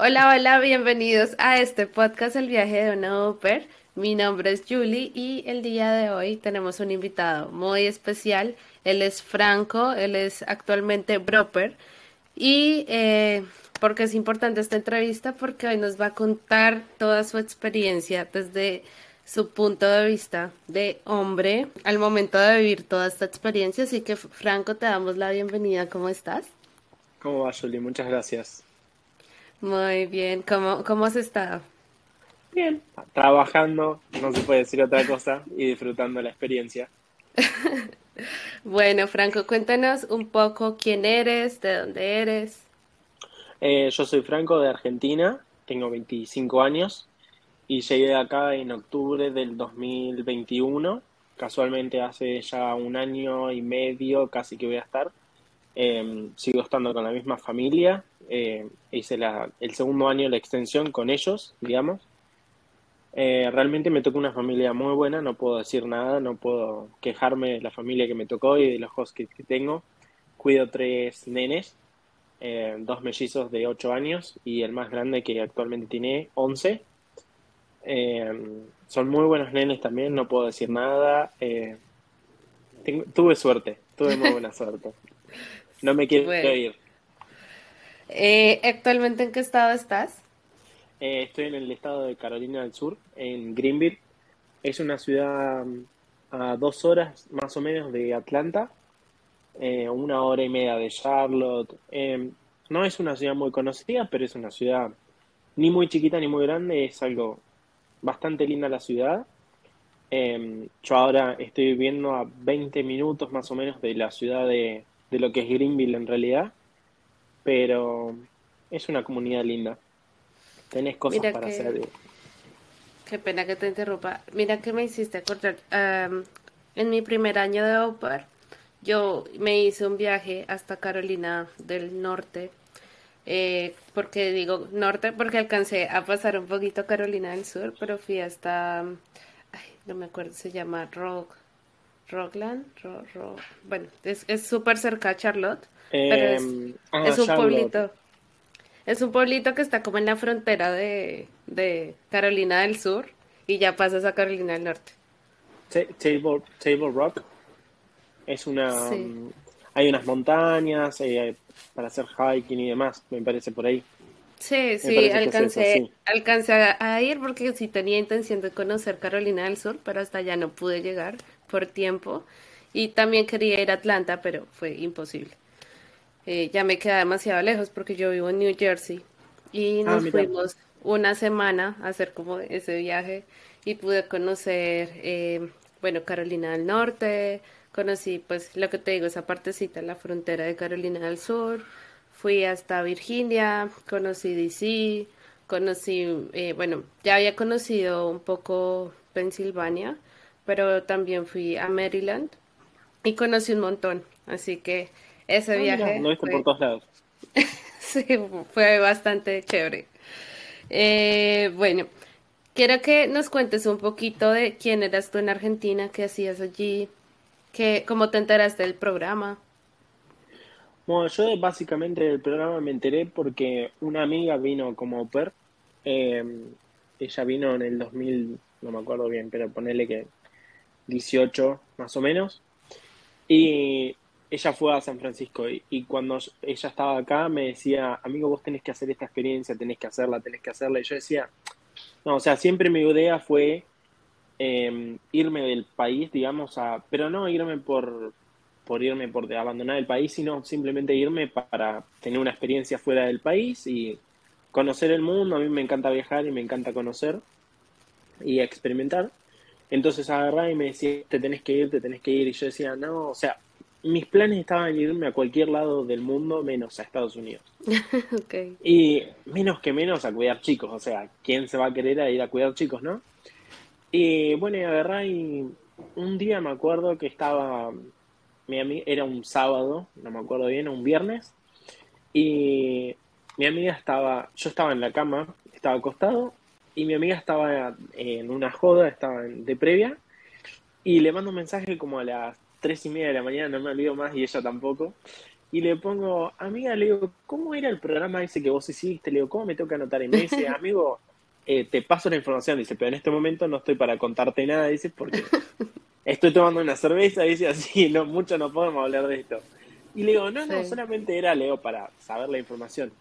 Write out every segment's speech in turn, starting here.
Hola, hola, bienvenidos a este podcast El viaje de una Oper. Mi nombre es Julie y el día de hoy tenemos un invitado muy especial. Él es Franco, él es actualmente broper y eh, porque es importante esta entrevista porque hoy nos va a contar toda su experiencia desde su punto de vista de hombre al momento de vivir toda esta experiencia. Así que Franco, te damos la bienvenida. ¿Cómo estás? ¿Cómo va, Julie? Muchas gracias. Muy bien. ¿Cómo, cómo has estado? Bien, trabajando, no se puede decir otra cosa, y disfrutando la experiencia. bueno, Franco, cuéntanos un poco quién eres, de dónde eres. Eh, yo soy Franco de Argentina, tengo 25 años y llegué acá en octubre del 2021. Casualmente hace ya un año y medio casi que voy a estar. Em, sigo estando con la misma familia. Eh, hice la, el segundo año la extensión con ellos, digamos. Eh, realmente me tocó una familia muy buena, no puedo decir nada, no puedo quejarme de la familia que me tocó y de los hijos que, tengo. Cuido tres nenes, eh, dos mellizos de 8 años y el más grande que actualmente tiene 11. Eh, son muy buenos nenes también, no puedo decir nada. tuve suerte, tuve muy buena suerte. No me quiero ir. ¿Actualmente en qué estado estás? Eh, estoy en el estado de Carolina del Sur, en Greenville. Es una ciudad mm, a dos horas más o menos de Atlanta, eh, una hora y media de Charlotte. Em, no es una ciudad muy conocida, pero es una ciudad ni muy chiquita ni muy grande, es algo bastante linda la ciudad. Em, yo ahora estoy viviendo a 20 minutos más o menos de la ciudad de, de lo que es Greenville en realidad, pero es una comunidad linda. Tenés cosas para hacer. Qué pena que te interrumpa. Mira que me hiciste acordar. en mi primer año de OPER, yo me hice un viaje hasta Carolina del Norte. Eh, porque digo norte, porque alcancé a pasar un poquito Carolina del Sur, pero fui hasta. no me acuerdo, se llama Rock. Rockland, bueno, es súper cerca a Charlotte, pero es, em, ah, es un pueblito. Es un pueblito que está como en la frontera de, Carolina del Sur y ya pasas a Carolina del Norte. Table, Table Rock es una... Mm, hay unas montañas eh, para hacer hiking y demás, me parece por ahí. Sí, sí, alcancé, alcancé a ir porque sí tenía intención de conocer Carolina del Sur, pero hasta allá no pude llegar por tiempo. Y también quería ir a Atlanta, pero fue imposible. Eh, ya me queda demasiado lejos porque yo vivo en New Jersey y ah, nos fuimos una semana a hacer como ese viaje y pude conocer, eh, bueno, Carolina del Norte, conocí pues lo que te digo, esa partecita, la frontera de Carolina del Sur, fui hasta Virginia, conocí DC, conocí, eh, bueno, ya había conocido un poco Pensilvania, pero también fui a Maryland y conocí un montón, así que ese ah, viaje. no fue... por todos lados. sí, fue bastante chévere. Eh, bueno, quiero que nos cuentes un poquito de quién eras tú en Argentina, qué hacías allí, qué, cómo te enteraste del programa. Bueno, yo básicamente del programa me enteré porque una amiga vino como au pair. Eh, ella vino en el 2000, no me acuerdo bien, pero ponele que 18 más o menos. Y ella fue a San Francisco y, cuando ella estaba acá me decía, amigo, vos tenés que hacer esta experiencia, tenés que hacerla, tenés que hacerla. Y yo decía, no, o sea, siempre mi idea fue em, irme del país, digamos, a, pero no irme por, por irme por abandonar el país, sino simplemente irme para tener una experiencia fuera del país y conocer el mundo. A mí me encanta viajar y me encanta conocer y experimentar. Entonces agarraba y me decía, te tenés que ir, te tenés que ir. Y yo decía, no, o sea, mis planes estaban irme a cualquier lado del mundo menos a Estados Unidos. Y menos que menos a cuidar chicos, o sea, ¿quién se va a querer a ir a cuidar chicos, no? Y bueno, y agarré y un día me acuerdo que estaba, mi amiga, era un sábado, no me acuerdo bien, un viernes, y mi amiga estaba, yo estaba en la cama, estaba acostado, y mi amiga estaba en una joda, estaba de previa, y le mando un mensaje como a las tres y media de la mañana, no me olvido más y ella tampoco. y le pongo, amiga, le digo, ¿cómo era el programa ese que vos hiciste? Le digo, ¿cómo me tengo que anotar en ese? Amigo, eh, te paso la información, dice, pero en este momento no estoy para contarte nada, dice, porque estoy tomando una cerveza, dice, así, no, mucho no podemos hablar de esto. Y le digo, no, no, solamente era, Leo, para saber la información.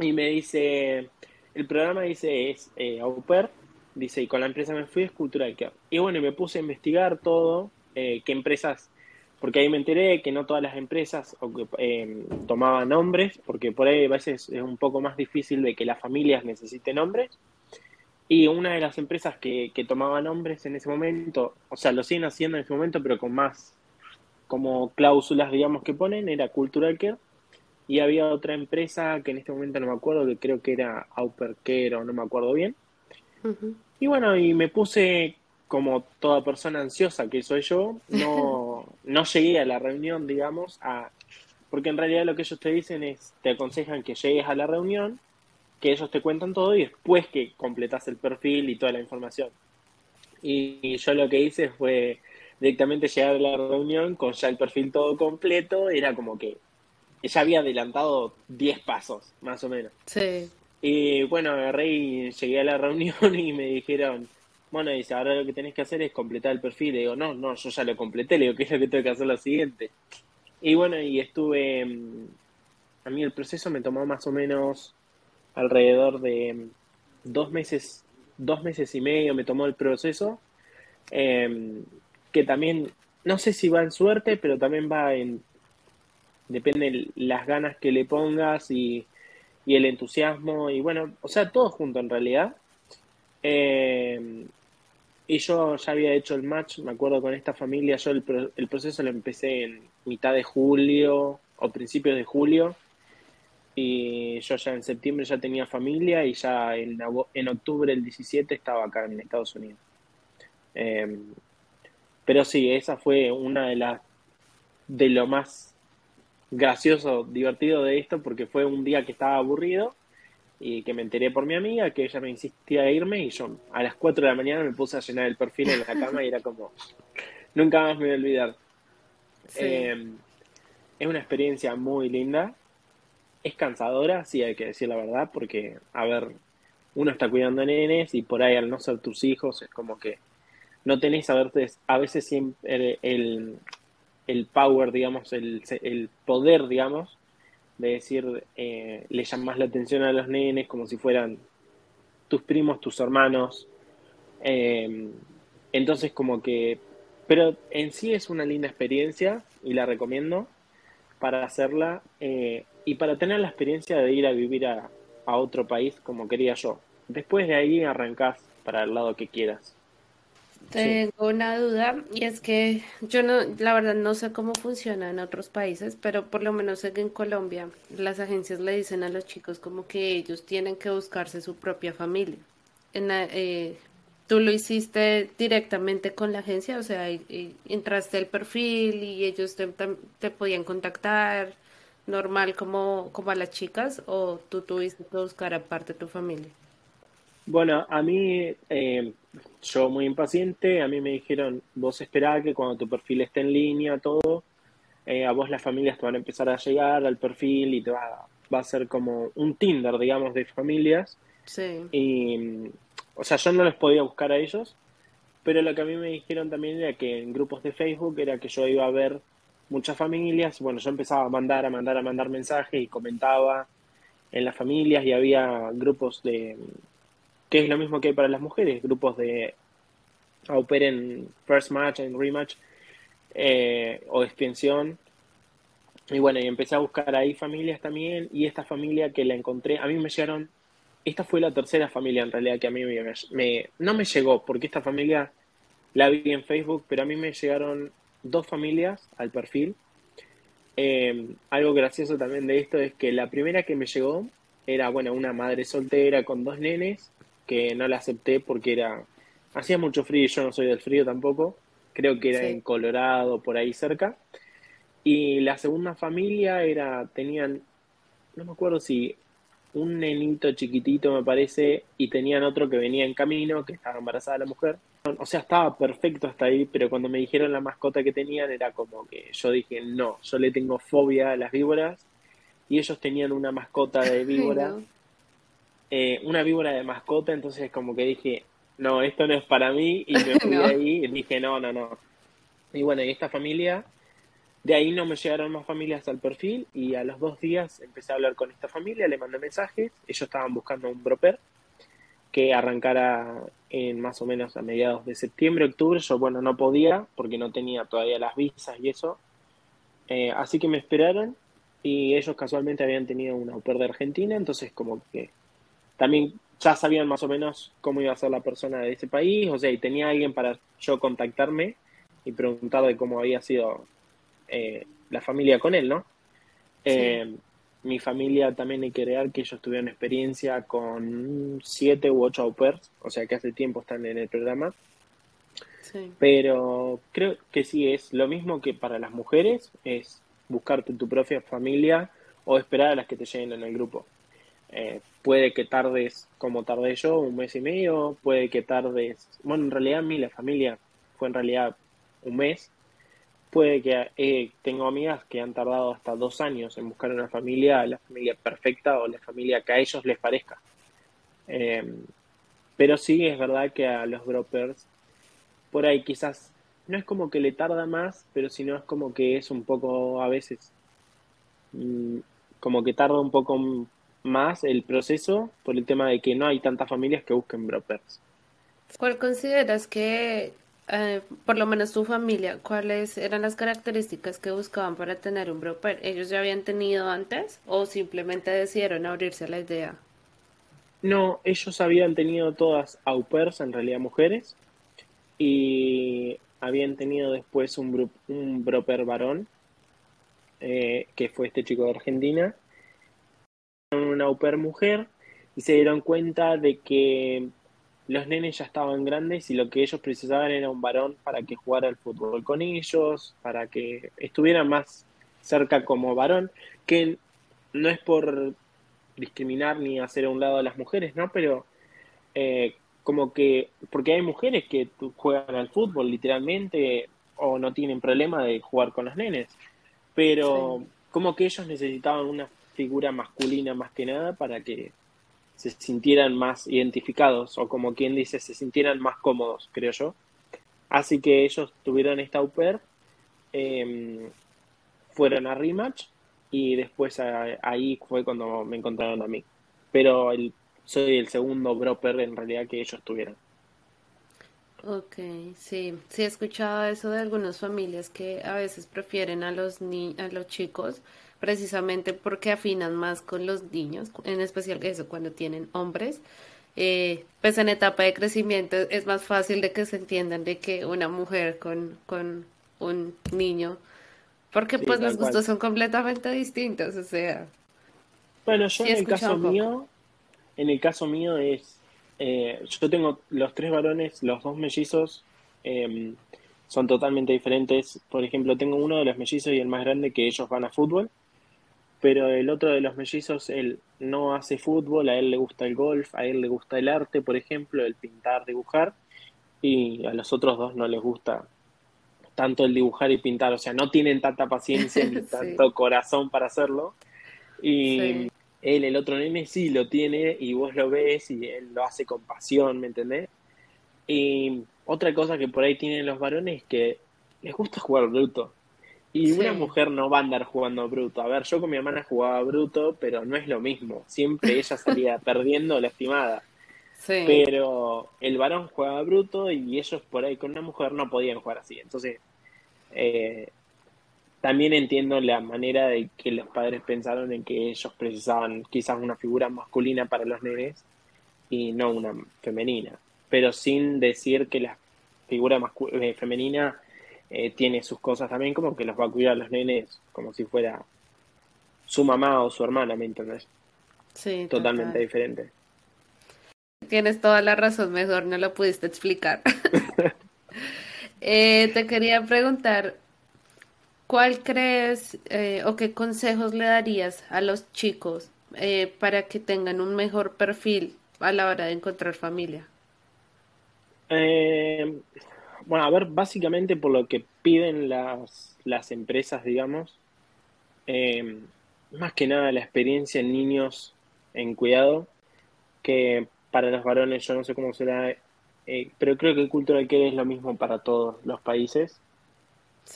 Y me dice, el programa dice, es eh, au pair, dice, y con la empresa me fui, es Cultural Care. Y bueno, me puse a investigar todo, eh, qué empresas porque ahí me enteré que no todas las empresas eh, tomaban nombres, porque por ahí a veces es un poco más difícil de que las familias necesiten nombres. Y una de las empresas que, que tomaba nombres en ese momento, o sea, lo siguen haciendo en ese momento, pero con más como cláusulas, digamos, que ponen, era Cultural Care. Y había otra empresa que en este momento no me acuerdo, que creo que era Auper Care o no me acuerdo bien. Y bueno, y me puse como toda persona ansiosa que soy yo, no, no llegué a la reunión, digamos, a, porque en realidad lo que ellos te dicen es, te aconsejan que llegues a la reunión, que ellos te cuentan todo y después que completas el perfil y toda la información. Y, yo lo que hice fue directamente llegar a la reunión con ya el perfil todo completo, era como que ya había adelantado 10 pasos, más o menos. Sí. Y bueno, agarré y llegué a la reunión y me dijeron, bueno, dice, ahora lo que tenés que hacer es completar el perfil. Le digo, no, no, yo ya lo completé. Le digo, ¿qué es lo que tengo que hacer lo siguiente? Y bueno, y estuve, mm, a mí el proceso me tomó más o menos alrededor de mm, dos meses, dos meses y medio me tomó el proceso, em, que también, no sé si va en suerte, pero también va en, depende las ganas que le pongas y, el entusiasmo, y bueno, o sea, todo junto en realidad. Eh, y yo ya había hecho el match, me acuerdo con esta familia, yo el, proceso lo empecé en mitad de julio o principios de julio y yo ya en septiembre ya tenía familia y ya en, octubre del 17 estaba acá en Estados Unidos. Em, pero sí, esa fue una de las de lo más gracioso, divertido de esto porque fue un día que estaba aburrido y que me enteré por mi amiga que ella me insistía a irme y yo a las 4 de la mañana me puse a llenar el perfil en la cama y era como, nunca más me voy a olvidar. Em, es una experiencia muy linda, es cansadora, sí hay que decir la verdad, porque, a ver, uno está cuidando a nenes y por ahí al no ser tus hijos es como que no tenés a veces, a veces siempre el, el power, digamos, el, el poder, digamos, de decir, eh, le llamas la atención a los nenes como si fueran tus primos, tus hermanos. Eh, entonces como que, pero en sí es una linda experiencia y la recomiendo para hacerla eh, y para tener la experiencia de ir a vivir a, a otro país como quería yo. Después de ahí arrancás para el lado que quieras. Tengo una duda y es que yo no, la verdad no sé cómo funciona en otros países, pero por lo menos que en Colombia las agencias le dicen a los chicos como que ellos tienen que buscarse su propia familia. Eh, ¿Tú lo hiciste directamente con la agencia? O sea, entraste al perfil y ellos te, te, podían contactar normal como, como a las chicas o tú tuviste que buscar aparte tu familia? Bueno, a mí, eh, yo muy impaciente, a mí me dijeron, vos esperá que cuando tu perfil esté en línea, todo, eh, a vos las familias te van a empezar a llegar al perfil y te va, va a ser como un Tinder, digamos, de familias. Sí. Y, o sea, yo no les podía buscar a ellos, pero lo que a mí me dijeron también era que en grupos de Facebook era que yo iba a ver muchas familias, bueno, yo empezaba a mandar, a mandar, a mandar mensajes y comentaba en las familias y había grupos de que es lo mismo que hay para las mujeres, grupos de au en first match, en rematch eh, o extensión. Y bueno, y empecé a buscar ahí familias también y esta familia que la encontré, a mí me llegaron, esta fue la tercera familia en realidad que a mí me, no me llegó, porque esta familia la vi en Facebook, pero a mí me llegaron dos familias al perfil. Eh, algo gracioso también de esto es que la primera que me llegó era, bueno, una madre soltera con dos nenes que no la acepté porque era hacía mucho frío y yo no soy del frío tampoco. Creo que era en Colorado, por ahí cerca. Y la segunda familia era, tenían, no me acuerdo si un nenito chiquitito me parece, y tenían otro que venía en camino, que estaba embarazada la mujer. o sea, estaba perfecto hasta ahí, pero cuando me dijeron la mascota que tenían era como que yo dije, no, yo le tengo fobia a las víboras y ellos tenían una mascota de víbora, eh, una víbora de mascota, entonces como que dije, no, esto no es para mí y me fui ahí y dije, no, no, no. Y bueno, y esta familia, de ahí no me llegaron más familias al perfil y a los dos días empecé a hablar con esta familia, le mandé mensajes, ellos estaban buscando un broper que arrancara en más o menos a mediados de septiembre, octubre. Yo, bueno, no podía porque no tenía todavía las visas y eso. Eh, así que me esperaron y ellos casualmente habían tenido una au de Argentina, entonces como que también ya sabían más o menos cómo iba a ser la persona de ese país, o sea, y tenía alguien para yo contactarme y preguntar de cómo había sido eh, la familia con él, ¿no? Eh, mi familia también hay que que ellos tuvieron experiencia con siete u ocho au pairs, o sea que hace tiempo están en el programa. Pero creo que sí es lo mismo que para las mujeres, es buscarte tu propia familia o esperar a las que te lleguen en el grupo. Eh, puede que tardes como tardé yo, un mes y medio, puede que tardes, bueno, en realidad a mí la familia fue en realidad un mes, puede que eh, tengo amigas que han tardado hasta dos años en buscar una familia, la familia perfecta o la familia que a ellos les parezca. Em, pero sí es verdad que a los droppers, por ahí quizás, no es como que le tarda más, pero sino es como que es un poco a veces, mm, como que tarda un poco más el proceso por el tema de que no hay tantas familias que busquen brokers. ¿Cuál consideras que eh, por lo menos tu familia, ¿cuáles eran las características que buscaban para tener un broker? ¿Ellos ya habían tenido antes o simplemente decidieron abrirse a la idea? No, ellos habían tenido todas au pairs, en realidad mujeres, y habían tenido después un, un broker varón, eh, que fue este chico de Argentina, una au pair mujer, y se dieron cuenta de que los nenes ya estaban grandes y lo que ellos precisaban era un varón para que jugara al fútbol con ellos, para que estuvieran más cerca como varón, que no es por discriminar ni hacer a un lado a las mujeres, ¿no? Pero eh, como que, porque hay mujeres que juegan al fútbol literalmente o no tienen problema de jugar con los nenes, pero como que ellos necesitaban una figura masculina más que nada para que se sintieran más identificados o como quien dice, se sintieran más cómodos, creo yo. Así que ellos tuvieron esta au pair, em, fueron a rematch y después ahí fue cuando me encontraron a mí. Pero el, soy el segundo broper en realidad que ellos tuvieron. Ok, sí, sí he escuchado eso de algunas familias que a veces prefieren a los ni a los chicos precisamente porque afinan más con los niños, en especial eso cuando tienen hombres. Eh, pues en etapa de crecimiento es más fácil de que se entiendan de que una mujer con, con un niño, porque pues los gustos son completamente distintos, o sea. Bueno, yo en el caso mío, en el caso mío es, eh, yo tengo los tres varones, los dos mellizos, em, son totalmente diferentes. Por ejemplo, tengo uno de los mellizos y el más grande que ellos van a fútbol pero el otro de los mellizos, él no hace fútbol, a él le gusta el golf, a él le gusta el arte, por ejemplo, el pintar, dibujar, y a los otros dos no les gusta tanto el dibujar y pintar, o sea, no tienen tanta paciencia ni tanto corazón para hacerlo. Y él, el otro nene, sí lo tiene y vos lo ves y él lo hace con pasión, ¿me entendés? Y otra cosa que por ahí tienen los varones es que les gusta jugar bruto. Y una mujer no va a andar jugando bruto. A ver, yo con mi hermana jugaba bruto, pero no es lo mismo. Siempre ella salía perdiendo lastimada. Sí. Pero el varón jugaba bruto y ellos por ahí con una mujer no podían jugar así. Entonces, eh, también entiendo la manera de que los padres pensaron en que ellos precisaban quizás una figura masculina para los nenes y no una femenina. Pero sin decir que la figura eh, femenina eh, tiene sus cosas también, como que los va a cuidar los nenes como si fuera su mamá o su hermana, ¿me entiendes? Sí. Totalmente diferente. Tienes toda la razón, mejor no lo pudiste explicar. Eh, te quería preguntar, ¿cuál crees eh, o qué consejos le darías a los chicos para que tengan un mejor perfil a la hora de encontrar familia? Eh, bueno, a ver, básicamente por lo que piden las, las empresas, digamos, eh, más que nada la experiencia en niños en cuidado, que para los varones yo no sé cómo será, eh, pero creo que Cultural Care es lo mismo para todos los países,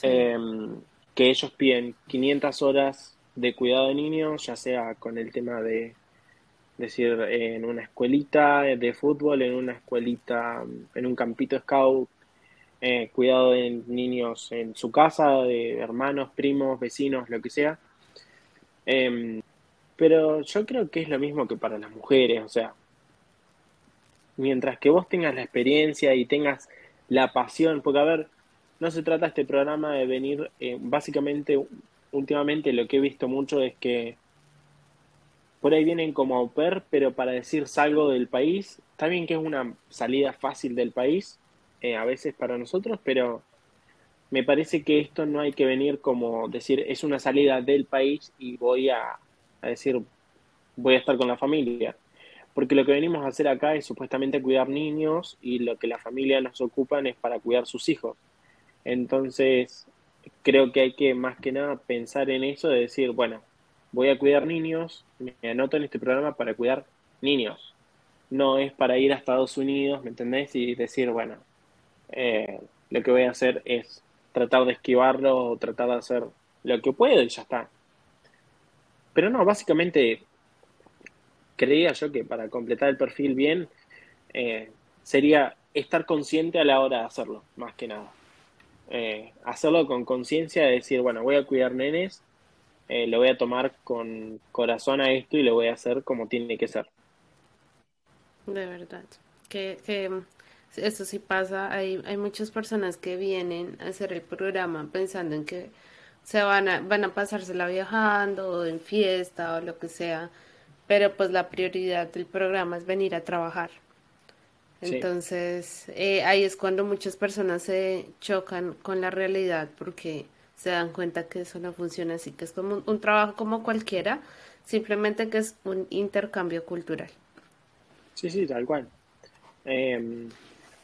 em, que ellos piden 500 horas de cuidado de niños, ya sea con el tema de decir en una escuelita de fútbol, en una escuelita, en un campito scout, eh, cuidado de niños en su casa, de hermanos, primos, vecinos, lo que sea. Em, pero yo creo que es lo mismo que para las mujeres, o sea, mientras que vos tengas la experiencia y tengas la pasión, porque a ver, no se trata este programa de venir, eh, básicamente, últimamente lo que he visto mucho es que por ahí vienen como au pair, pero para decir salgo del país, está bien que es una salida fácil del país, eh, a veces para nosotros, pero me parece que esto no hay que venir como decir es una salida del país y voy a, decir voy a estar con la familia. Porque lo que venimos a hacer acá es supuestamente cuidar niños y lo que la familia nos ocupan es para cuidar sus hijos. Entonces, creo que hay que más que nada pensar en eso de decir, bueno, voy a cuidar niños, me anoto en este programa para cuidar niños. No es para ir a Estados Unidos, ¿me entendés? Y decir, bueno, eh, lo que voy a hacer es tratar de esquivarlo o tratar de hacer lo que puedo y ya está. Pero no, básicamente creía yo que para completar el perfil bien eh, sería estar consciente a la hora de hacerlo, más que nada. Eh, hacerlo con conciencia de decir, bueno, voy a cuidar nenes, lo voy a tomar con corazón a esto y lo voy a hacer como tiene que ser. De verdad. Que, que eso sí pasa, hay, hay muchas personas que vienen a hacer el programa pensando en que se van a, van a pasársela viajando o en fiesta o lo que sea, pero pues la prioridad del programa es venir a trabajar. Entonces, eh, ahí es cuando muchas personas se chocan con la realidad porque se dan cuenta que eso no funciona así, que es como un, un trabajo como cualquiera, simplemente que es un intercambio cultural. Sí, sí, tal cual. Eh,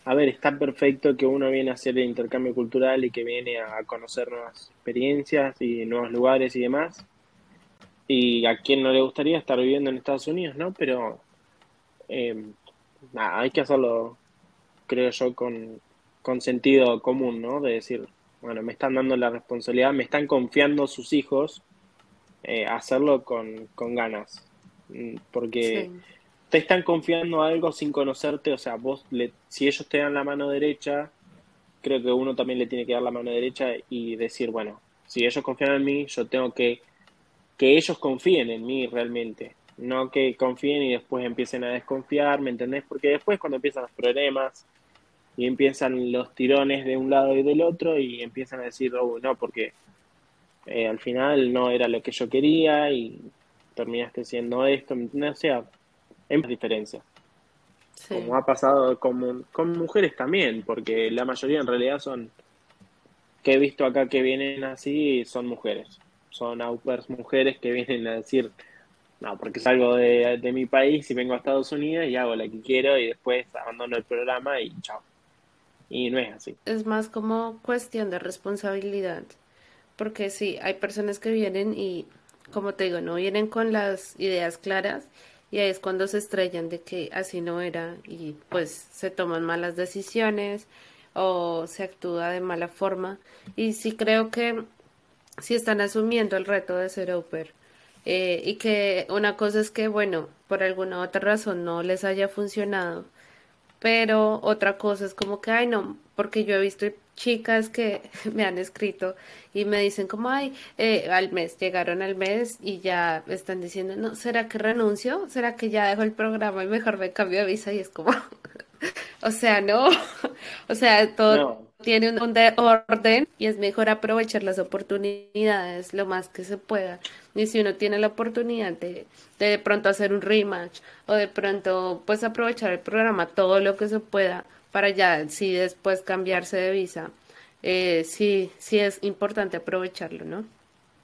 a ver, está perfecto que uno viene a hacer el intercambio cultural y que viene a conocer nuevas experiencias y nuevos lugares y demás. Y a quien no le gustaría estar viviendo en Estados Unidos, ¿no? Pero eh, nada, hay que hacerlo, creo yo, con, con sentido común, ¿no? De decir, bueno, me están dando la responsabilidad, me están confiando sus hijos, eh, hacerlo con, con ganas. Mm, porque te están confiando algo sin conocerte, o sea, vos, le, si ellos te dan la mano derecha, creo que uno también le tiene que dar la mano derecha y decir, bueno, si ellos confían en mí, yo tengo que que ellos confíen en mí realmente, no que confíen y después empiecen a desconfiar, ¿me entendés? Porque después cuando empiezan los problemas y empiezan los tirones de un lado y del otro y empiezan a decir, oh, no, porque eh, al final no era lo que yo quería y terminaste siendo esto, ¿me? O sea, hay más diferencias. Como ha pasado con, con mujeres también, porque la mayoría en realidad son, que he visto acá que vienen así, son mujeres. Son au mujeres que vienen a decir, no, porque salgo de, de mi país y vengo a Estados Unidos y hago lo que quiero y después abandono el programa y chao. Y no es así. Es más como cuestión de responsabilidad. Porque sí, hay personas que vienen y, como te digo, no vienen con las ideas claras y ahí es cuando se estrellan de que así no era y pues se toman malas decisiones o se actúa de mala forma. Y sí creo que si están asumiendo el reto de ser oper eh, y que una cosa es que bueno por alguna otra razón no les haya funcionado pero otra cosa es como que ay no porque yo he visto chicas que me han escrito y me dicen como, ay, eh, al mes, llegaron al mes y ya están diciendo, no, ¿será que renuncio? ¿Será que ya dejo el programa y mejor me cambio de visa? Y es como, o sea, no, o sea, todo tiene un, orden y es mejor aprovechar las oportunidades lo más que se pueda. Y si uno tiene la oportunidad de, de pronto hacer un rematch o de pronto pues aprovechar el programa todo lo que se pueda para ya sí después cambiarse de visa. Eh, sí, sí es importante aprovecharlo, ¿no?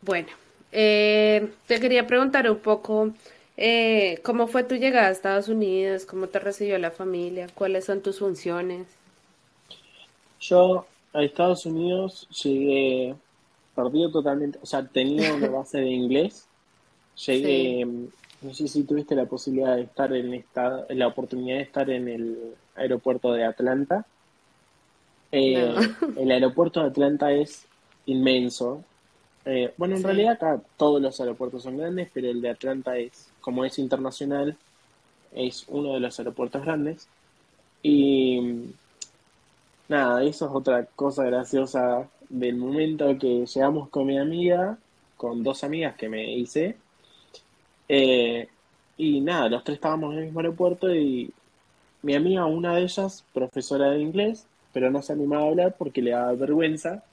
Bueno, eh, te quería preguntar un poco eh, cómo fue tu llegada a Estados Unidos, cómo te recibió la familia, cuáles son tus funciones. Yo a Estados Unidos llegué perdido totalmente, o sea, tenía una base de inglés. Llegué, no sé si tuviste la posibilidad de estar en esta, la oportunidad de estar en el aeropuerto de Atlanta. Eh, el aeropuerto de Atlanta es inmenso. Eh, bueno, en realidad acá todos los aeropuertos son grandes, pero el de Atlanta es, como es internacional, es uno de los aeropuertos grandes. Y nada, eso es otra cosa graciosa del momento que llegamos con mi amiga, con dos amigas que me hice. Eh, y nada, los tres estábamos en el mismo aeropuerto y mi amiga, una de ellas, profesora de inglés, pero no se animaba a hablar porque le daba vergüenza.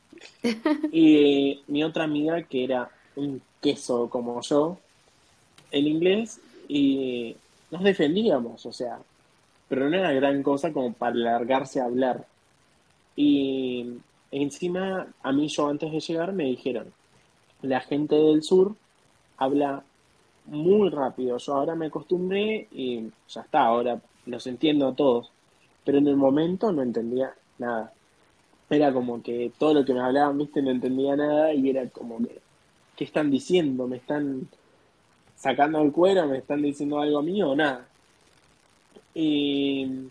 y mi otra amiga, que era un queso como yo, en inglés, y nos defendíamos, o sea, pero no era gran cosa como para largarse a hablar. Y encima, a mí yo antes de llegar me dijeron, la gente del sur habla muy rápido. Yo ahora me acostumbré y ya está, ahora los entiendo a todos. Pero en el momento no entendía nada. Era como que todo lo que me hablaban, viste, no entendía nada y era como que, ¿qué están diciendo? ¿Me están sacando el cuero? ¿Me están diciendo algo mío o nada? Y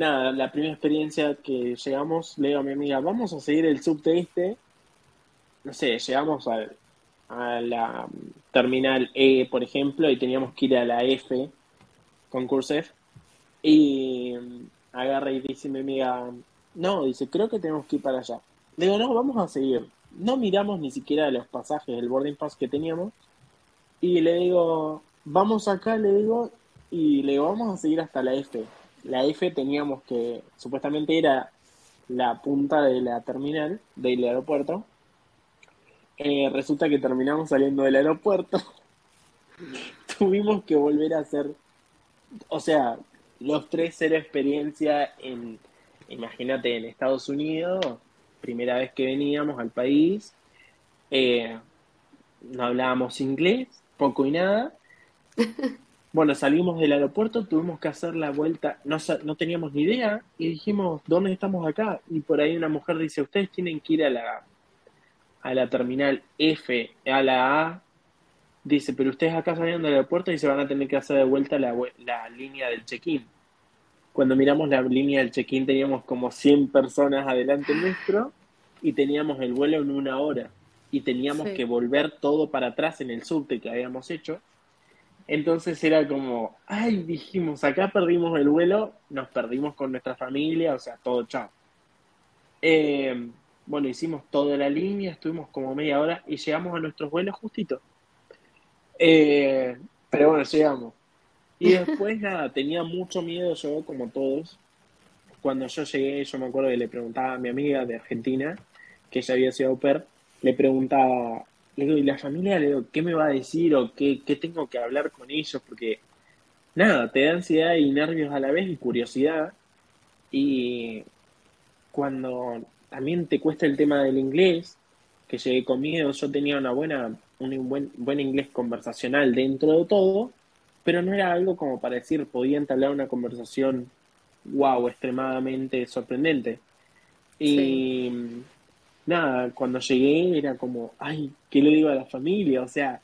nada, la primera experiencia que llegamos, le digo a mi amiga, vamos a seguir el subte este. No sé, llegamos a, a la terminal E, por ejemplo, y teníamos que ir a la F con Cursef. Y agarra y dice mi amiga, no, dice, creo que tenemos que ir para allá. Le digo, no, vamos a seguir. No miramos ni siquiera los pasajes, el boarding pass que teníamos. Y le digo, vamos acá, le digo, y le digo, vamos a seguir hasta la F. La F teníamos que, supuestamente era la punta de la terminal del aeropuerto. Eh, resulta que terminamos saliendo del aeropuerto. Tuvimos que volver a hacer, o sea, los tres cero experiencia en, imagínate, en Estados Unidos, primera vez que veníamos al país, eh, no hablábamos inglés, poco y nada. Bueno, salimos del aeropuerto, tuvimos que hacer la vuelta, no, no teníamos ni idea y dijimos, ¿dónde estamos acá? Y por ahí una mujer dice, ustedes tienen que ir a la, a la terminal F, a la A. Dice, pero ustedes acá saliendo del aeropuerto y se van a tener que hacer de vuelta la, la línea del check-in. Cuando miramos la línea del check-in teníamos como 100 personas adelante nuestro y teníamos el vuelo en una hora y teníamos que volver todo para atrás en el subte que habíamos hecho entonces era como, ay, dijimos, acá perdimos el vuelo, nos perdimos con nuestra familia, o sea, todo chao. Eh, bueno, hicimos toda la línea, estuvimos como media hora y llegamos a nuestros vuelos justito. Eh, pero bueno, llegamos. Y después nada, tenía mucho miedo yo, como todos. Cuando yo llegué, yo me acuerdo que le preguntaba a mi amiga de Argentina, que ella había sido au pair, le preguntaba, le digo, y la familia, le digo, ¿qué me va a decir o qué, qué tengo que hablar con ellos? Porque, nada, te da ansiedad y nervios a la vez y curiosidad. Y cuando también te cuesta el tema del inglés, que llegué con miedo, yo tenía una buena, un buen, buen inglés conversacional dentro de todo, pero no era algo como para decir, podía entablar una conversación, wow, extremadamente sorprendente. Y nada, cuando llegué era como, ay, ¿qué le digo a la familia? O sea,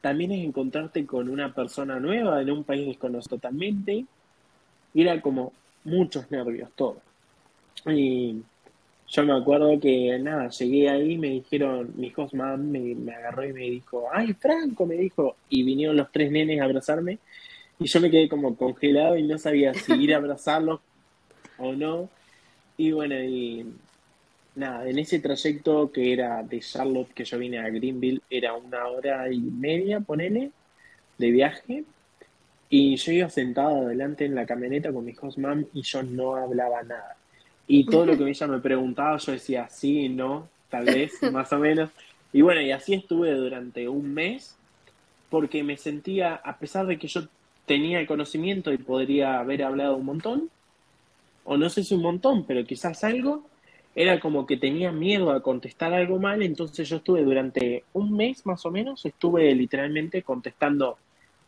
también es encontrarte con una persona nueva en un país desconocido totalmente. Y era como muchos nervios, todo. Y yo me acuerdo que, nada, llegué ahí, me dijeron, mi host me, me agarró y me dijo, ay, Franco, me dijo, y vinieron los tres nenes a abrazarme. Y yo me quedé como congelado y no sabía si ir a abrazarlos o no. Y bueno, y nada, en ese trayecto que era de Charlotte, que yo vine a Greenville, era una hora y media, ponele, de viaje. Y yo iba sentado adelante en la camioneta con mi host mom y yo no hablaba nada. Y todo lo que ella me preguntaba, yo decía sí, no, tal vez, más o menos. Y bueno, y así estuve durante un mes, porque me sentía, a pesar de que yo tenía el conocimiento y podría haber hablado un montón, o no sé si un montón, pero quizás algo, era como que tenía miedo a contestar algo mal, entonces yo estuve durante un mes más o menos, estuve literalmente contestando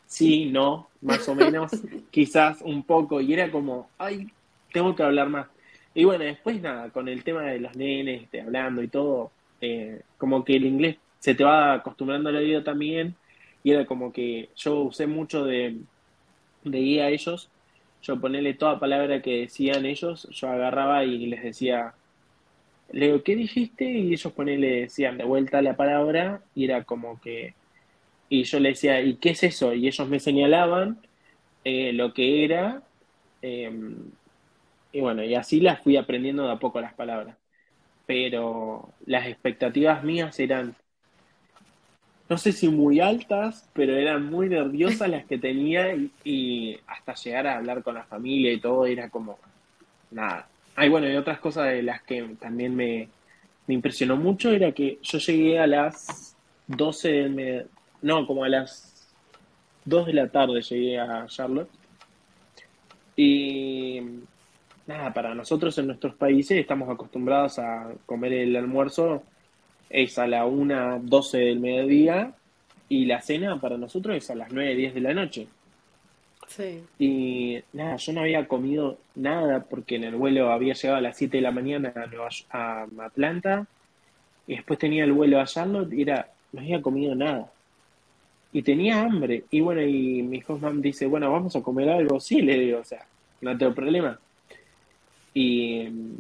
sí, no, más o menos, quizás un poco, y era como, ay, tengo que hablar más. Y bueno, después nada, con el tema de los nenes, este, hablando y todo, eh, como que el inglés se te va acostumbrando al oído también, y era como que yo usé mucho de, de guía a ellos, yo ponerle toda palabra que decían ellos, yo agarraba y les decía, le digo, ¿qué dijiste? Y ellos ponerle, decían de vuelta la palabra, y era como que, y yo le decía, ¿y qué es eso? Y ellos me señalaban eh, lo que era, em, y bueno, y así las fui aprendiendo de a poco las palabras. Pero las expectativas mías eran, no sé si muy altas, pero eran muy nerviosas las que tenía y, hasta llegar a hablar con la familia y todo era como, nada. Hay bueno, y otras cosas de las que también me, me impresionó mucho era que yo llegué a las 12 del no, como a las 2 de la tarde llegué a Charlotte. Y nada, para nosotros en nuestros países estamos acostumbrados a comer el almuerzo es a la 1, 12 del mediodía y la cena para nosotros es a las 9, 10 de la noche. Y nada, yo no había comido nada porque en el vuelo había llegado a las 7 de la mañana a, a Atlanta y después tenía el vuelo a Charlotte y era, no había comido nada. Y tenía hambre. Y bueno, y mi hostman dice, bueno, vamos a comer algo. Sí, le digo, o sea, no tengo problema. Y mm,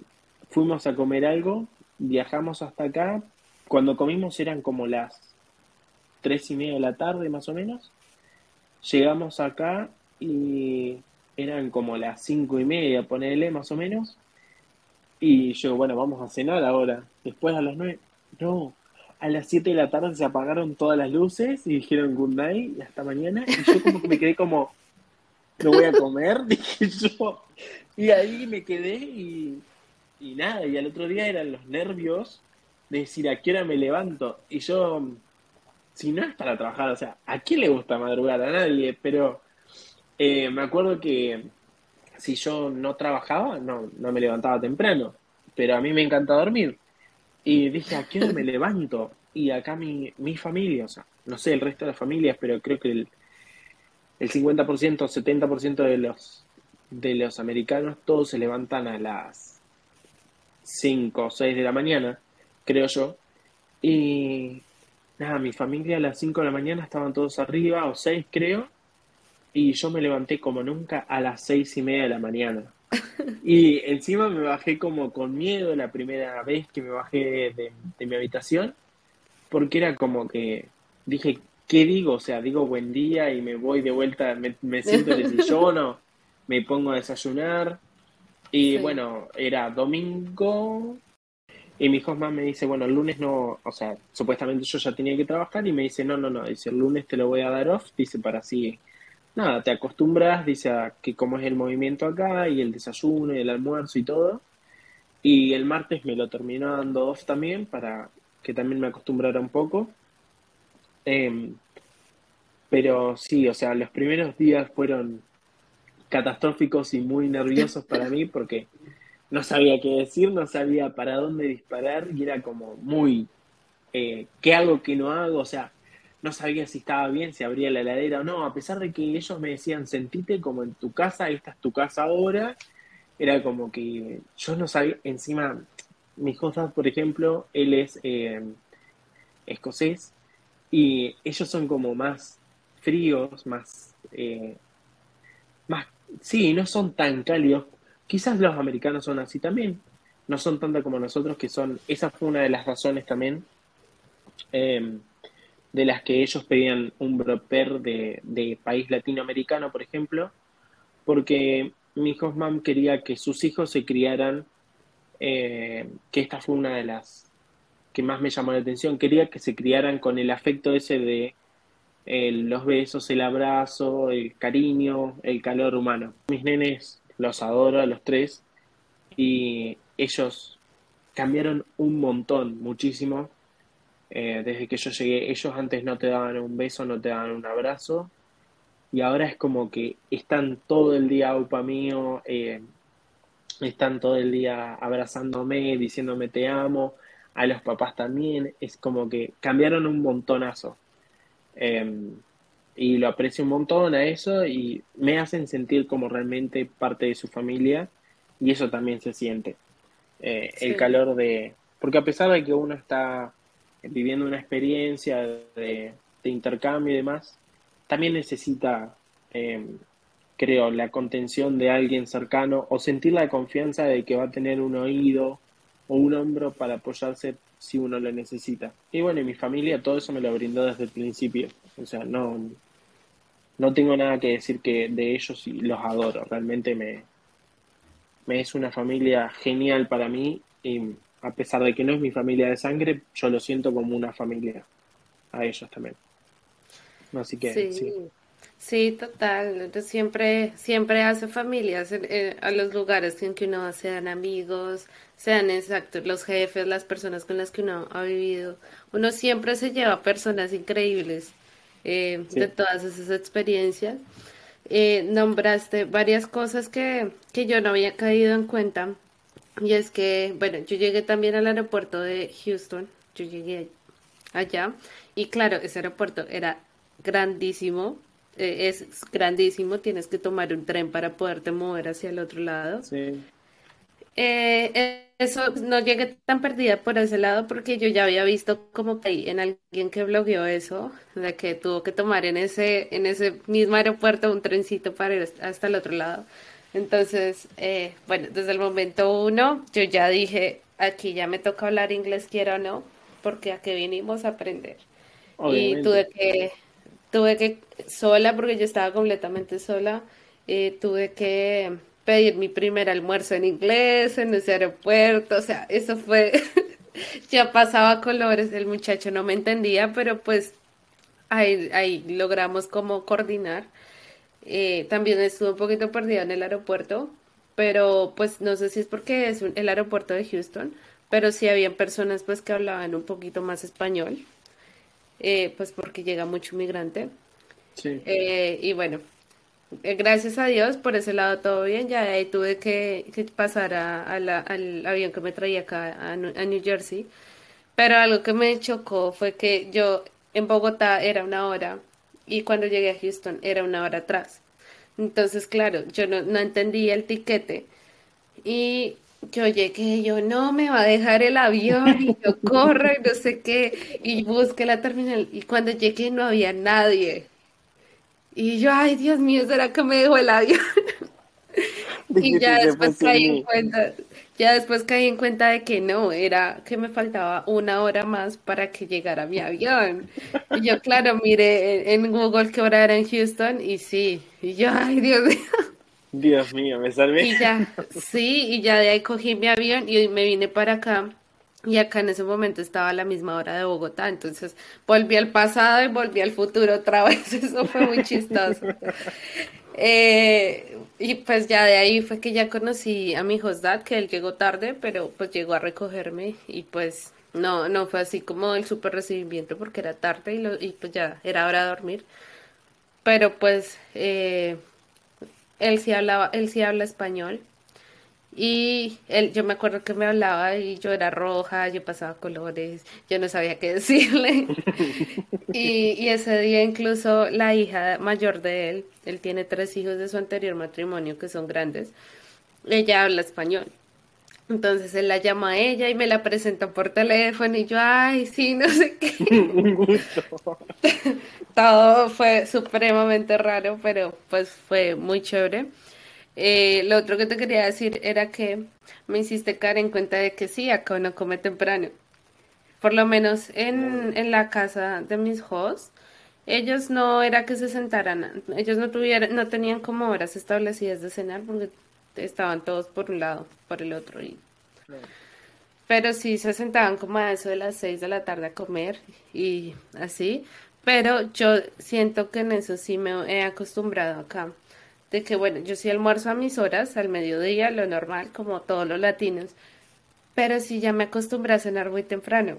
fuimos a comer algo, viajamos hasta acá. Cuando comimos eran como las tres y media de la tarde, más o menos. Llegamos acá y eran como las cinco y media, ponele, más o menos. Y yo, bueno, vamos a cenar ahora. Después a las nueve, no, a las siete de la tarde se apagaron todas las luces y dijeron good night y hasta mañana. Y yo como que me quedé como, no voy a comer, dije yo. Y ahí me quedé y, y nada, y al otro día eran los nervios de decir a qué hora me levanto. Y yo, si no es para trabajar, o sea, ¿a quién le gusta madrugar? A nadie, pero eh, me acuerdo que si yo no trabajaba, no, no me levantaba temprano, pero a mí me encanta dormir. Y dije, ¿a qué hora me levanto? Y acá mi, mi familia, o sea, no sé el resto de las familias, pero creo que el, el 50%, 70% de los, de los americanos, todos se levantan a las 5 o 6 de la mañana, creo yo. Y nada, mi familia a las 5 de la mañana estaban todos arriba, o 6 creo, y yo me levanté como nunca a las 6 y media de la mañana. Y encima me bajé como con miedo la primera vez que me bajé de, de mi habitación, porque era como que dije, ¿qué digo? O sea, digo buen día y me voy de vuelta, me, siento en el sillón me pongo a desayunar. Y bueno, era domingo y mi hostman me dice, bueno, el lunes no, o sea, supuestamente yo ya tenía que trabajar y me dice, no, no, no, dice, el lunes te lo voy a dar off, dice, para así, nada, te acostumbras, dice, a que cómo es el movimiento acá y el desayuno y el almuerzo y todo. Y el martes me lo terminó dando off también para que también me acostumbrara un poco. Em, pero sí, o sea, los primeros días fueron catastróficos y muy nerviosos para mí porque no sabía qué decir, no sabía para dónde disparar y era como muy, eh, ¿qué hago, qué no hago? O sea, no sabía si estaba bien, si abría la heladera o no, a pesar de que ellos me decían, sentite como en tu casa, esta es tu casa ahora, era como que yo no sabía, encima, mi esposa, por ejemplo, él es eh, escocés y ellos son como más fríos, más, eh, más, sí, no son tan cálidos. Quizás los americanos son así también, no son tanto como nosotros, que son, esa fue una de las razones también em, de las que ellos pedían un broper de, país latinoamericano, por ejemplo, porque mi Hoffman quería que sus hijos se criaran, eh, que esta fue una de las que más me llamó la atención. Quería que se criaran con el afecto ese de los besos, el abrazo, el cariño, el calor humano. Mis nenes los adoro a los tres y ellos cambiaron un montón, muchísimo. Eh, desde que yo llegué, ellos antes no te daban un beso, no te daban un abrazo. Y ahora es como que están todo el día upa mío, eh, están todo el día abrazándome, diciéndome te amo, a los papás también, es como que cambiaron un montonazo. Em, y lo aprecio un montón a eso y me hacen sentir como realmente parte de su familia y eso también se siente. eh, el calor de... Porque a pesar de que uno está viviendo una experiencia de, intercambio y demás, también necesita, eh, creo, la contención de alguien cercano o sentir la confianza de que va a tener un oído o un hombro para apoyarse si uno lo necesita. Y bueno, mi familia todo eso me lo brindó desde el principio. O sea, no, no tengo nada que decir que de ellos y los adoro. Realmente me, me es una familia genial para mí y a pesar de que no es mi familia de sangre, yo lo siento como una familia a ellos también. Así que sí. sí. total. Siempre, siempre hace familias a los lugares en que uno sean amigos, sean exactos los jefes, las personas con las que uno ha vivido. Uno siempre se lleva personas increíbles eh, de todas esas experiencias. Eh, nombraste varias cosas que, que yo no había caído en cuenta y es que, bueno, yo llegué también al aeropuerto de Houston, yo llegué allá y claro, ese aeropuerto era grandísimo, eh, es grandísimo, tienes que tomar un tren para poderte mover hacia el otro lado. Sí. Eh, eso no llegué tan perdida por ese lado porque yo ya había visto como que en alguien que blogueó eso, de que tuvo que tomar en ese, en ese mismo aeropuerto un trencito para ir hasta el otro lado. Entonces, eh, bueno, desde el momento uno, yo ya dije, aquí ya me toca hablar inglés, quiero o no, porque a qué vinimos a aprender. Y tuve que, tuve que, sola, porque yo estaba completamente sola, eh, tuve que pedir mi primer almuerzo en inglés en ese aeropuerto, o sea, eso fue, ya pasaba colores, el muchacho no me entendía, pero pues ahí, ahí logramos como coordinar. Eh, también estuve un poquito perdida en el aeropuerto, pero pues no sé si es porque es el aeropuerto de Houston, pero sí habían personas pues que hablaban un poquito más español, eh, pues porque llega mucho inmigrante. Sí. Eh, y bueno, gracias a Dios, por ese lado todo bien, ya ahí tuve que, pasar a, al avión que me traía acá a, a New Jersey, pero algo que me chocó fue que yo en Bogotá era una hora y cuando llegué a Houston era una hora atrás. Entonces, claro, yo no, no entendía el tiquete y yo llegué, yo no me va a dejar el avión y yo corro y no sé qué y busqué la terminal y cuando llegué no había nadie. Y yo, ay Dios mío, ¿será que me dejó el avión? y ya después caí en cuenta, ya después caí en cuenta de que no, era que me faltaba una hora más para que llegara mi avión. Y yo, claro, miré en, Google qué hora era en Houston y sí, y yo, ay, Dios mío. Dios mío, me salvé. Y ya, sí, y ya de ahí cogí mi avión y me vine para acá. Y acá en ese momento estaba a la misma hora de Bogotá, entonces volví al pasado y volví al futuro otra vez, eso fue muy chistoso. Eh, y pues ya de ahí fue que ya conocí a mi dad que él llegó tarde, pero pues llegó a recogerme y pues no, no fue así como el super recibimiento porque era tarde y, lo, y pues ya era hora de dormir. Pero pues eh, él sí hablaba, él sí habla español y él, yo me acuerdo que me hablaba y yo era roja, yo pasaba colores, yo no sabía qué decirle. y, y ese día incluso la hija mayor de él, él tiene tres hijos de su anterior matrimonio que son grandes, ella habla español. Entonces él la llama a ella y me la presenta por teléfono y yo, ay, sí, no sé qué. Todo fue supremamente raro, pero pues fue muy chévere. Eh, lo otro que te quería decir era que me hiciste caer en cuenta de que sí, acá uno come temprano. Por lo menos en, en la casa de mis hosts, ellos no era que se sentaran, ellos no tuvieran, no tenían como horas establecidas de cenar porque estaban todos por un lado, por el otro. Y... Pero sí se sentaban como a eso de las seis de la tarde a comer y así. Pero yo siento que en eso sí me he acostumbrado acá de que, bueno, yo sí almuerzo a mis horas, al mediodía, lo normal, como todos los latinos, pero sí ya me acostumbré a cenar muy temprano.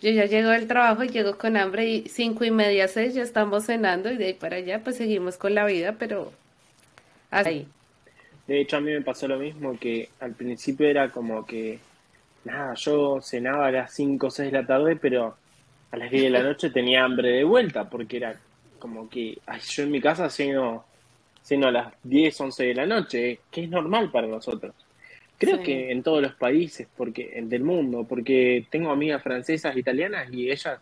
Yo ya llego del trabajo y llego con hambre y cinco y media, seis ya estamos cenando y de ahí para allá pues seguimos con la vida, pero ahí. De hecho a mí me pasó lo mismo que al principio era como que, nada, yo cenaba a las cinco o seis de la tarde, pero a las diez de la noche tenía hambre de vuelta porque era como que ay, yo en mi casa ceno sino a las 10, 11 de la noche, que es normal para nosotros. Creo que en todos los países porque del mundo, porque tengo amigas francesas, italianas y ellas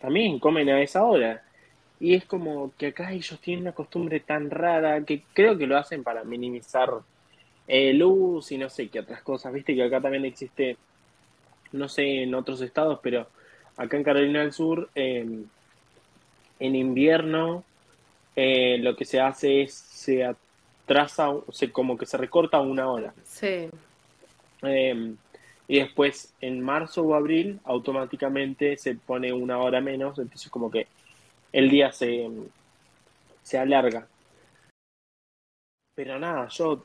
también comen a esa hora. Y es como que acá ellos tienen una costumbre tan rara que creo que lo hacen para minimizar eh, luz y no sé qué otras cosas. Viste que acá también existe, no sé en otros estados, pero acá en Carolina del Sur, en invierno, eh, lo que se hace es se atrasa, se, como que se recorta una hora. Sí. Em, y después en marzo o abril automáticamente se pone una hora menos, entonces como que el día se, se alarga. Pero nada, yo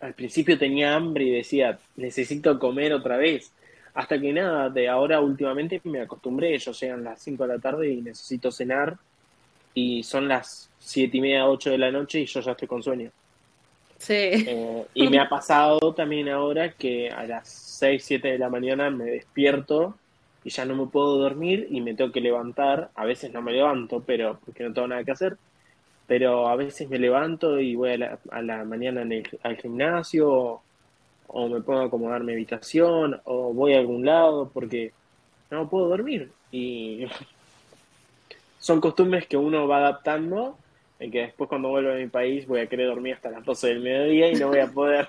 al principio tenía hambre y decía, necesito comer otra vez. Hasta que nada, de ahora últimamente me acostumbré, yo llegan las 5 de la tarde y necesito cenar y son las siete y media, ocho de la noche y yo ya estoy con sueño. Sí. Eh, y me ha pasado también ahora que a las 6, 7 de la mañana me despierto y ya no me puedo dormir y me tengo que levantar. A veces no me levanto, pero porque no tengo nada que hacer. Pero a veces me levanto y voy a la, a la mañana en el, al gimnasio o, me pongo a acomodar mi habitación o voy a algún lado porque no puedo dormir. Y son costumbres que uno va adaptando y que después cuando vuelva a mi país voy a querer dormir hasta las 12 del mediodía y no voy a poder.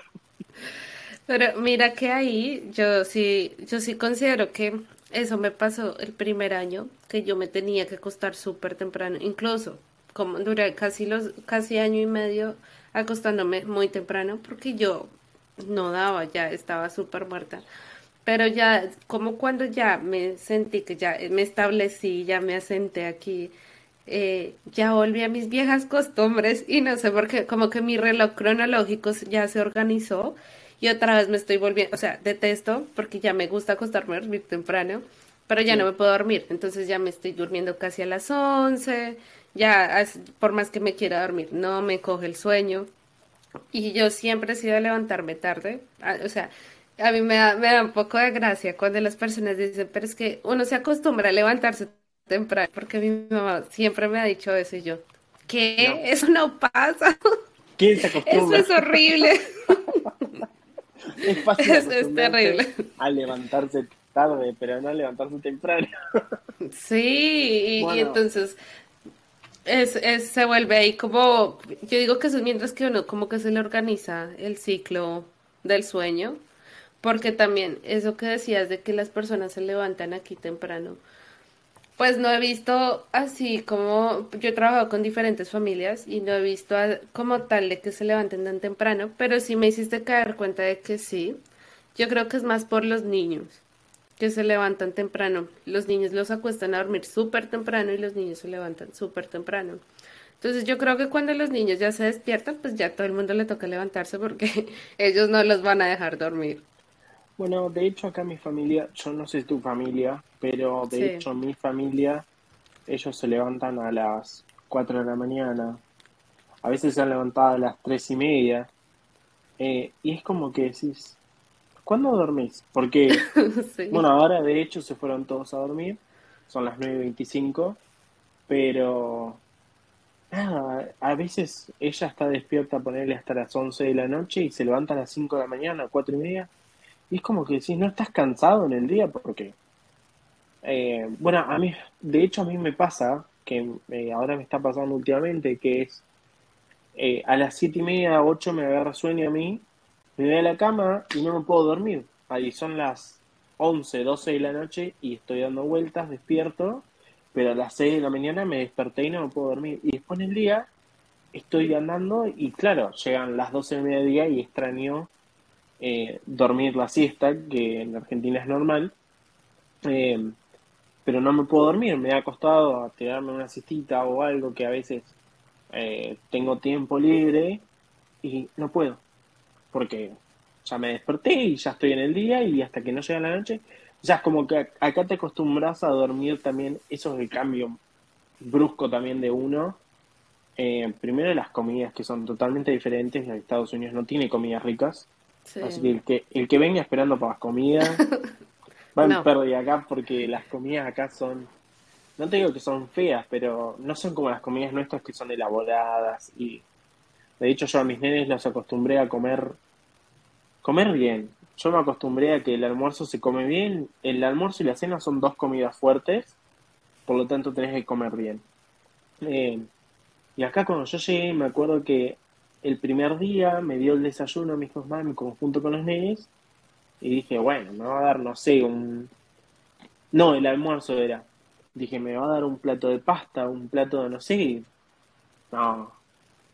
Pero mira que ahí yo sí, yo sí considero que eso me pasó el primer año, que yo me tenía que acostar súper temprano, incluso como duré casi los, casi año y medio acostándome muy temprano porque yo no daba, ya estaba súper muerta. Pero ya, como cuando ya me sentí que ya me establecí, ya me asenté aquí, eh, ya volví a mis viejas costumbres y no sé por qué, como que mi reloj cronológico ya se organizó y otra vez me estoy volviendo, o sea, detesto porque ya me gusta acostarme a dormir temprano, pero ya no me puedo dormir, entonces ya me estoy durmiendo casi a las 11, ya por más que me quiera dormir, no me coge el sueño. Y yo siempre he sido levantarme tarde, o sea, a mí me da, me da un poco de gracia cuando las personas dicen, pero es que uno se acostumbra a levantarse temprano, porque mi mamá siempre me ha dicho eso y yo, ¿qué? Eso no pasa. ¿Quién se acostumbra? Eso es horrible. es fácil eso es terrible. A levantarse tarde, pero no a levantarse temprano. sí, y, entonces es, es, se vuelve ahí como, yo digo que eso es mientras que uno como que se le organiza el ciclo del sueño porque también eso que decías de que las personas se levantan aquí temprano, pues no he visto así como yo he trabajado con diferentes familias y no he visto como tal de que se levanten tan temprano, pero sí me hiciste caer cuenta de que sí. Yo creo que es más por los niños que se levantan temprano. Los niños los acuestan a dormir súper temprano y los niños se levantan súper temprano. Entonces yo creo que cuando los niños ya se despiertan, pues ya todo el mundo le toca levantarse porque ellos no los van a dejar dormir. Bueno, de hecho acá mi familia, yo no sé tu familia, pero de hecho mi familia, ellos se levantan a las 4 de la mañana, a veces se han levantado a las tres y media, eh, y es como que decís, ¿cuándo dormís? Porque, bueno, ahora de hecho se fueron todos a dormir, son las 9.25, pero nada, a veces ella está despierta, ponerle hasta las 11 de la noche y se levanta a las 5 de la mañana, 4 y media y es como que decís, no estás cansado en el día porque... Eh, bueno, a mí, de hecho a mí me pasa, que eh, ahora me está pasando últimamente, que es eh, a las siete y media, ocho me agarra sueño a mí, me voy a la cama y no me puedo dormir. Ahí son las 11, 12 de la noche y estoy dando vueltas, despierto, pero a las 6 de la mañana me desperté y no me puedo dormir. Y después en el día estoy andando y claro, llegan las 12 de mediodía y extraño eh, dormir la siesta, que en Argentina es normal, eh, pero no me puedo dormir, me ha costado tirarme una siestita o algo que a veces eh, tengo tiempo libre y no puedo, porque ya me desperté y ya estoy en el día y hasta que no llega la noche, ya es como que acá te acostumbras a dormir también, eso es el cambio brusco también de uno. primero las comidas que son totalmente diferentes, en Estados Unidos no tiene comidas ricas, Así que el, que el que venga esperando para las comidas va en pérdida acá porque las comidas acá son, no te digo que son feas, pero no son como las comidas nuestras que son elaboradas y de hecho yo a mis nenes los acostumbré a comer comer bien. Yo me acostumbré a que el almuerzo se come bien. El almuerzo y la cena son dos comidas fuertes, por lo tanto tenés que comer bien. Eh, y acá cuando yo llegué, me acuerdo que el primer día me dio el desayuno a mis dos en conjunto con los nenes, y dije, bueno, me va a dar, no sé, un... No, el almuerzo era. Dije, me va a dar un plato de pasta, un plato de no sé. No,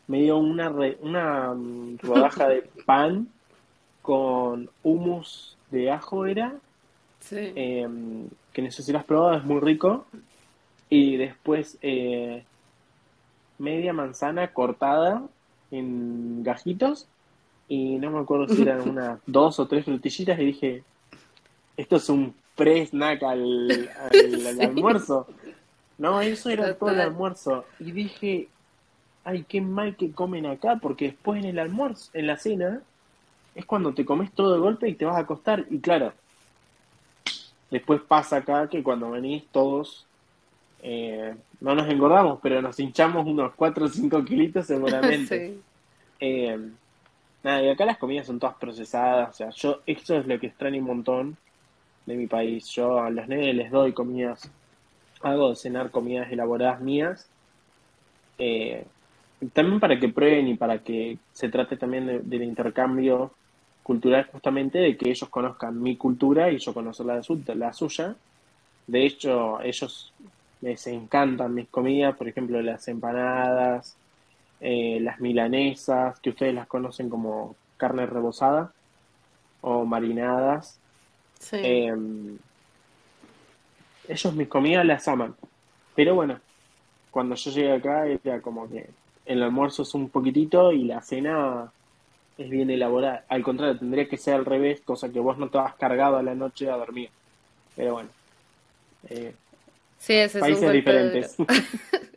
me dio una, una mm, rodaja de pan con hummus de ajo, era. Sí. Em, que no sé si lo has probado, es muy rico. Y después eh, media manzana cortada en gajitos. Y no me acuerdo si eran unas dos o tres frutillitas. Y dije, esto es un pre-snack al, almuerzo. No, eso era todo el almuerzo. Y dije, ay, qué mal que comen acá, porque después en el almuerzo, en la cena, es cuando te comes todo de golpe y te vas a acostar. Y claro, después pasa acá que cuando venís todos, eh, no nos engordamos, pero nos hinchamos unos 4 o 5 kilitos seguramente. Eh, nada, y acá las comidas son todas procesadas. O sea, yo, esto es lo que extraño un montón de mi país. Yo a los nenes les doy comidas, hago cenar comidas elaboradas mías. Eh, también para que prueben y para que se trate también del intercambio cultural justamente de que ellos conozcan mi cultura y yo conocer la, la suya. De hecho, ellos les encantan mis comidas, por ejemplo, las empanadas, eh, las milanesas, que ustedes las conocen como carne rebozada o marinadas. Em, ellos mis comidas las aman. Pero bueno, cuando yo llegué acá era como que el almuerzo es un poquitito y la cena es bien elaborada. Al contrario, tendría que ser al revés, cosa que vos no te vas cargado a la noche a dormir. Pero bueno. Eh, sí, ese países diferentes.